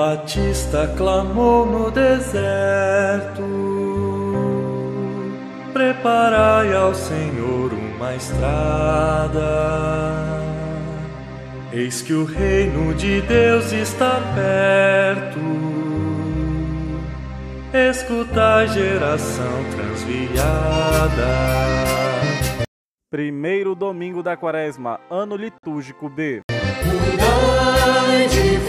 Batista clamou no deserto: Preparai ao Senhor uma estrada. Eis que o reino de Deus está perto. Escutai, geração transviada. Primeiro domingo da quaresma, ano litúrgico B. Mudai de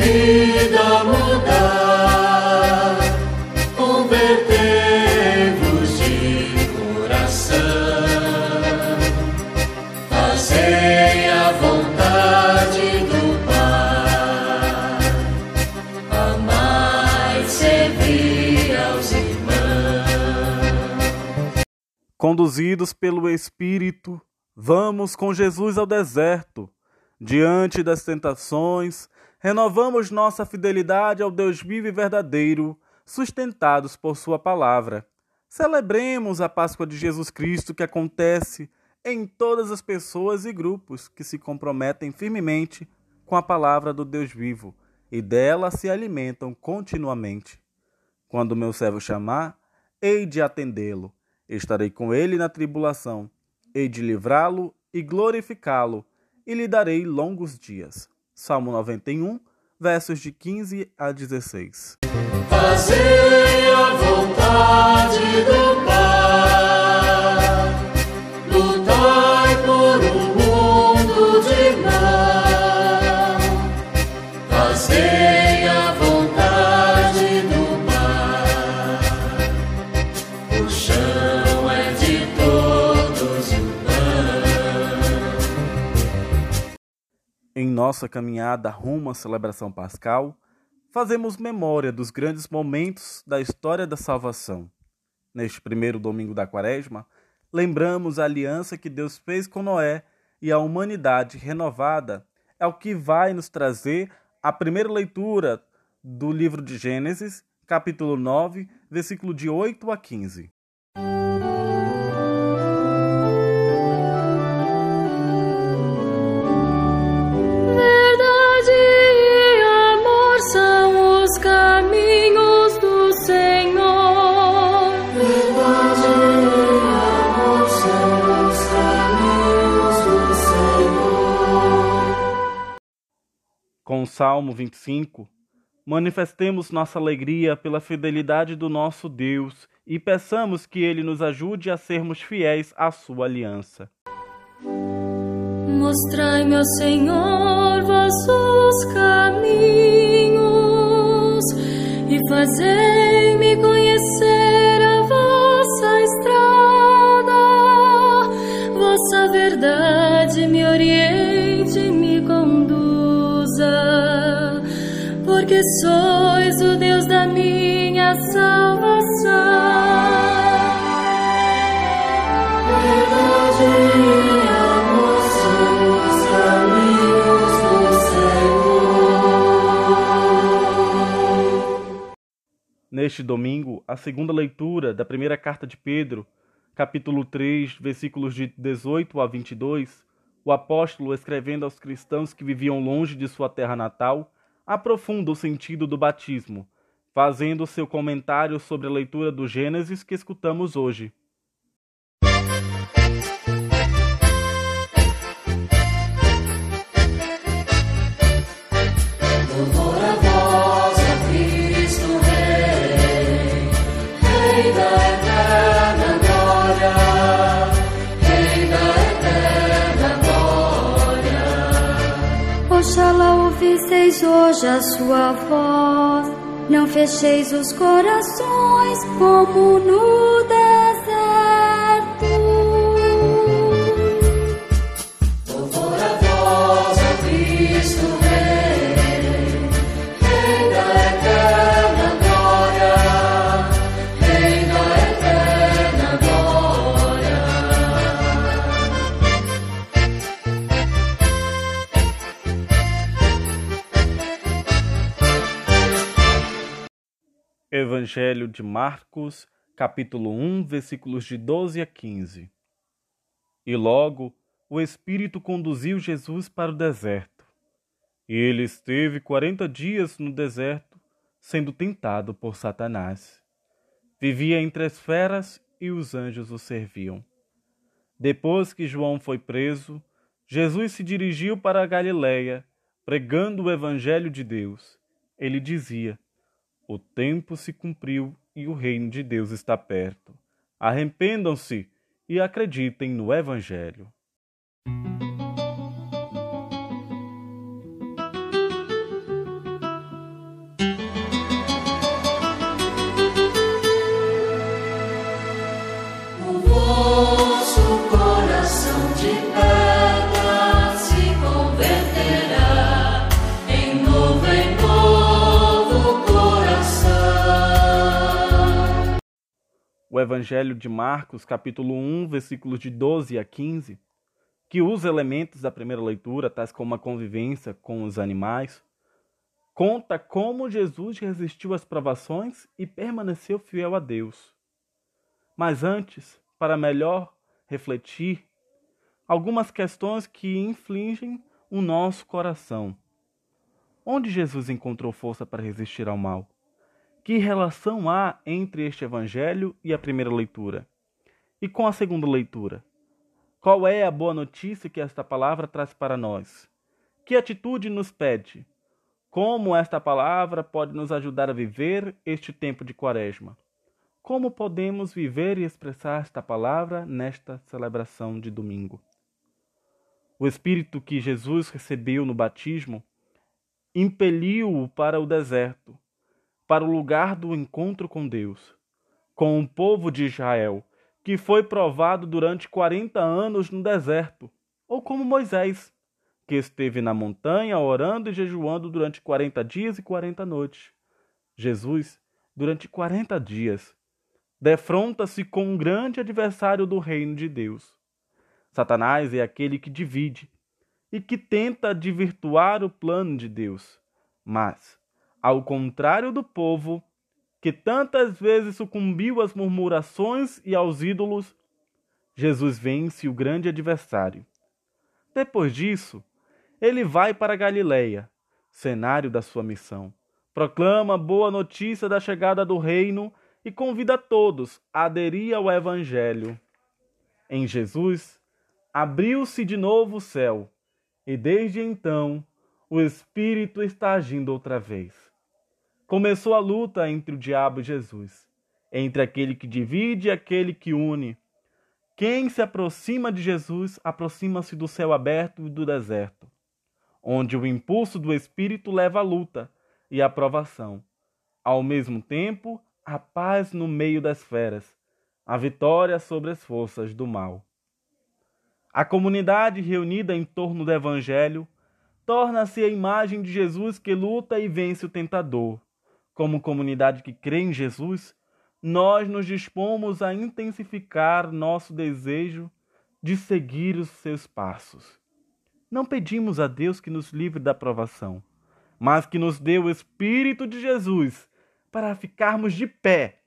Conduzidos pelo Espírito, vamos com Jesus ao deserto Diante das tentações, renovamos nossa fidelidade ao Deus vivo e verdadeiro, sustentados por Sua palavra. Celebremos a Páscoa de Jesus Cristo que acontece em todas as pessoas e grupos que se comprometem firmemente com a palavra do Deus vivo e dela se alimentam continuamente. Quando meu servo chamar, hei de atendê-lo. Estarei com ele na tribulação, hei de livrá-lo e glorificá-lo e lhe darei longos dias. Salmo 91, versos de 15 a 16. Fazei a vontade do Pai, nossa caminhada rumo à celebração pascal, fazemos memória dos grandes momentos da história da salvação. Neste primeiro domingo da Quaresma, lembramos a aliança que Deus fez com Noé e a humanidade renovada é o que vai nos trazer a primeira leitura do livro de Gênesis, capítulo 9, versículo de 8 a 15. O Salmo 25, manifestemos nossa alegria pela fidelidade do nosso Deus e peçamos que Ele nos ajude a sermos fiéis à Sua aliança. Mostrai-me, ó Senhor, vossos caminhos e fazei-me conhecer sois o Deus da minha salvação. Verdade. Neste domingo, a segunda leitura da primeira carta de Pedro, capítulo 3, versículos de 18 a 22, o apóstolo, escrevendo aos cristãos que viviam longe de sua terra natal, aprofunda o sentido do batismo, fazendo seu comentário sobre a leitura do Gênesis que escutamos hoje. Ouvisseis hoje a sua voz, não fecheis os corações como no. Evangelho de Marcos, capítulo 1, versículos de 12 a 15. E logo o Espírito conduziu Jesus para o deserto. E ele esteve quarenta dias no deserto, sendo tentado por Satanás. Vivia entre as feras e os anjos o serviam. Depois que João foi preso, Jesus se dirigiu para a Galiléia, pregando o evangelho de Deus. Ele dizia: O tempo se cumpriu e o reino de Deus está perto. Arrependam-se e acreditem no evangelho. O Evangelho de Marcos, capítulo 1, versículos de 12 a 15, que usa elementos da primeira leitura, tais como a convivência com os animais, conta como Jesus resistiu às provações e permaneceu fiel a Deus. Mas antes, para melhor refletir, algumas questões que infligem o nosso coração. Onde Jesus encontrou força para resistir ao mal? Que relação há entre este evangelho e a primeira leitura? E com a segunda leitura? Qual é a boa notícia que esta palavra traz para nós? Que atitude nos pede? Como esta palavra pode nos ajudar a viver este tempo de Quaresma? Como podemos viver e expressar esta palavra nesta celebração de domingo? O Espírito que Jesus recebeu no batismo impeliu-o para o deserto para o lugar do encontro com Deus, com o povo de Israel, que foi provado durante quarenta anos no deserto, ou como Moisés, que esteve na montanha orando e jejuando durante quarenta dias e quarenta noites. Jesus, durante quarenta dias, defronta-se com um grande adversário do reino de Deus. Satanás é aquele que divide e que tenta desvirtuar o plano de Deus. Mas ao contrário do povo, que tantas vezes sucumbiu às murmurações e aos ídolos, Jesus vence o grande adversário. Depois disso, ele vai para Galiléia, cenário da sua missão. Proclama boa notícia da chegada do reino e convida todos a aderir ao evangelho. Em Jesus, abriu-se de novo o céu, e desde então o Espírito está agindo outra vez começou a luta entre o diabo e Jesus, entre aquele que divide e aquele que une. Quem se aproxima de Jesus aproxima-se do céu aberto e do deserto, onde o impulso do Espírito leva à luta e à provação. Ao mesmo tempo, a paz no meio das feras, a vitória sobre as forças do mal. A comunidade reunida em torno do Evangelho torna-se a imagem de Jesus que luta e vence o tentador como comunidade que crê em Jesus, nós nos dispomos a intensificar nosso desejo de seguir os seus passos. Não pedimos a Deus que nos livre da provação, mas que nos dê o Espírito de Jesus para ficarmos de pé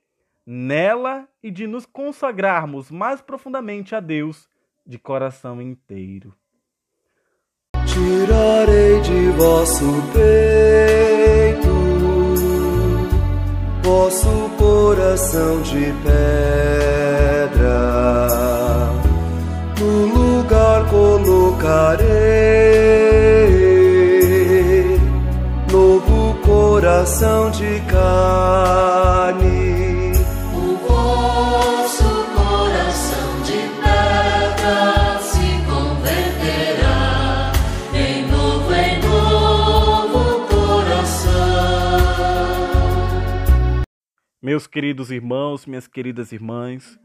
nela e de nos consagrarmos mais profundamente a Deus de coração inteiro. Tirarei de vosso peito vosso coração de pedra. No lugar colocarei novo coração de carne Meus queridos irmãos, minhas queridas irmãs,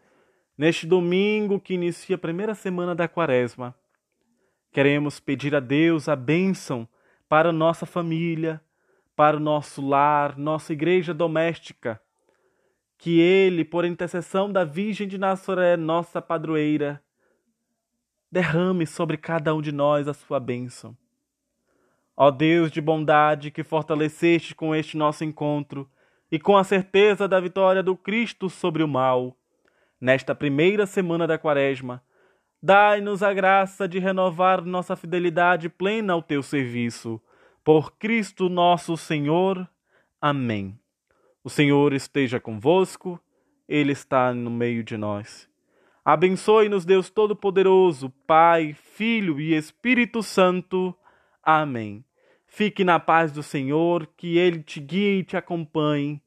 neste domingo que inicia a primeira semana da Quaresma, queremos pedir a Deus a bênção para nossa família, para o nosso lar, nossa igreja doméstica. Que Ele, por intercessão da Virgem de Nazaré, nossa padroeira, derrame sobre cada um de nós a sua bênção. Ó Deus de bondade que fortaleceste com este nosso encontro, e com a certeza da vitória do Cristo sobre o mal, nesta primeira semana da Quaresma, dai-nos a graça de renovar nossa fidelidade plena ao teu serviço. Por Cristo nosso Senhor. Amém. O Senhor esteja convosco, Ele está no meio de nós. Abençoe-nos, Deus Todo-Poderoso, Pai, Filho e Espírito Santo. Amém. Fique na paz do Senhor, que Ele te guie e te acompanhe.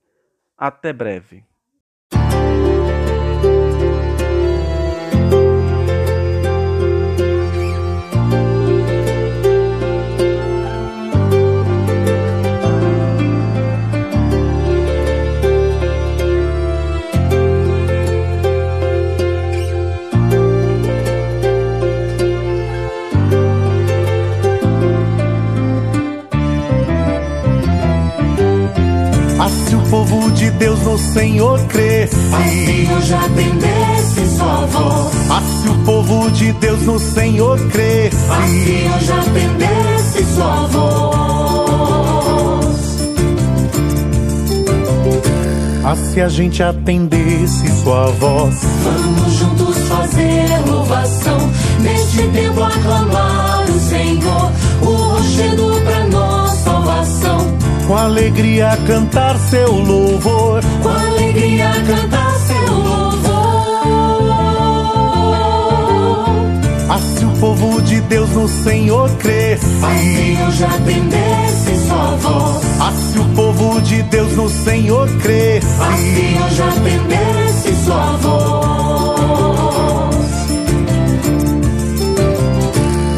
Até breve. De Deus no Senhor cresce. Assim eu já atendesse sua voz. Assim a gente atendesse sua voz. Vamos juntos fazer louvação. Neste tempo aclamar o Senhor. O rochedo pra nós salvação com alegria cantar seu louvor, com eu já atendesse sua voz. Assim o povo de Deus no Senhor cresce. Assim eu já atendesse sua voz.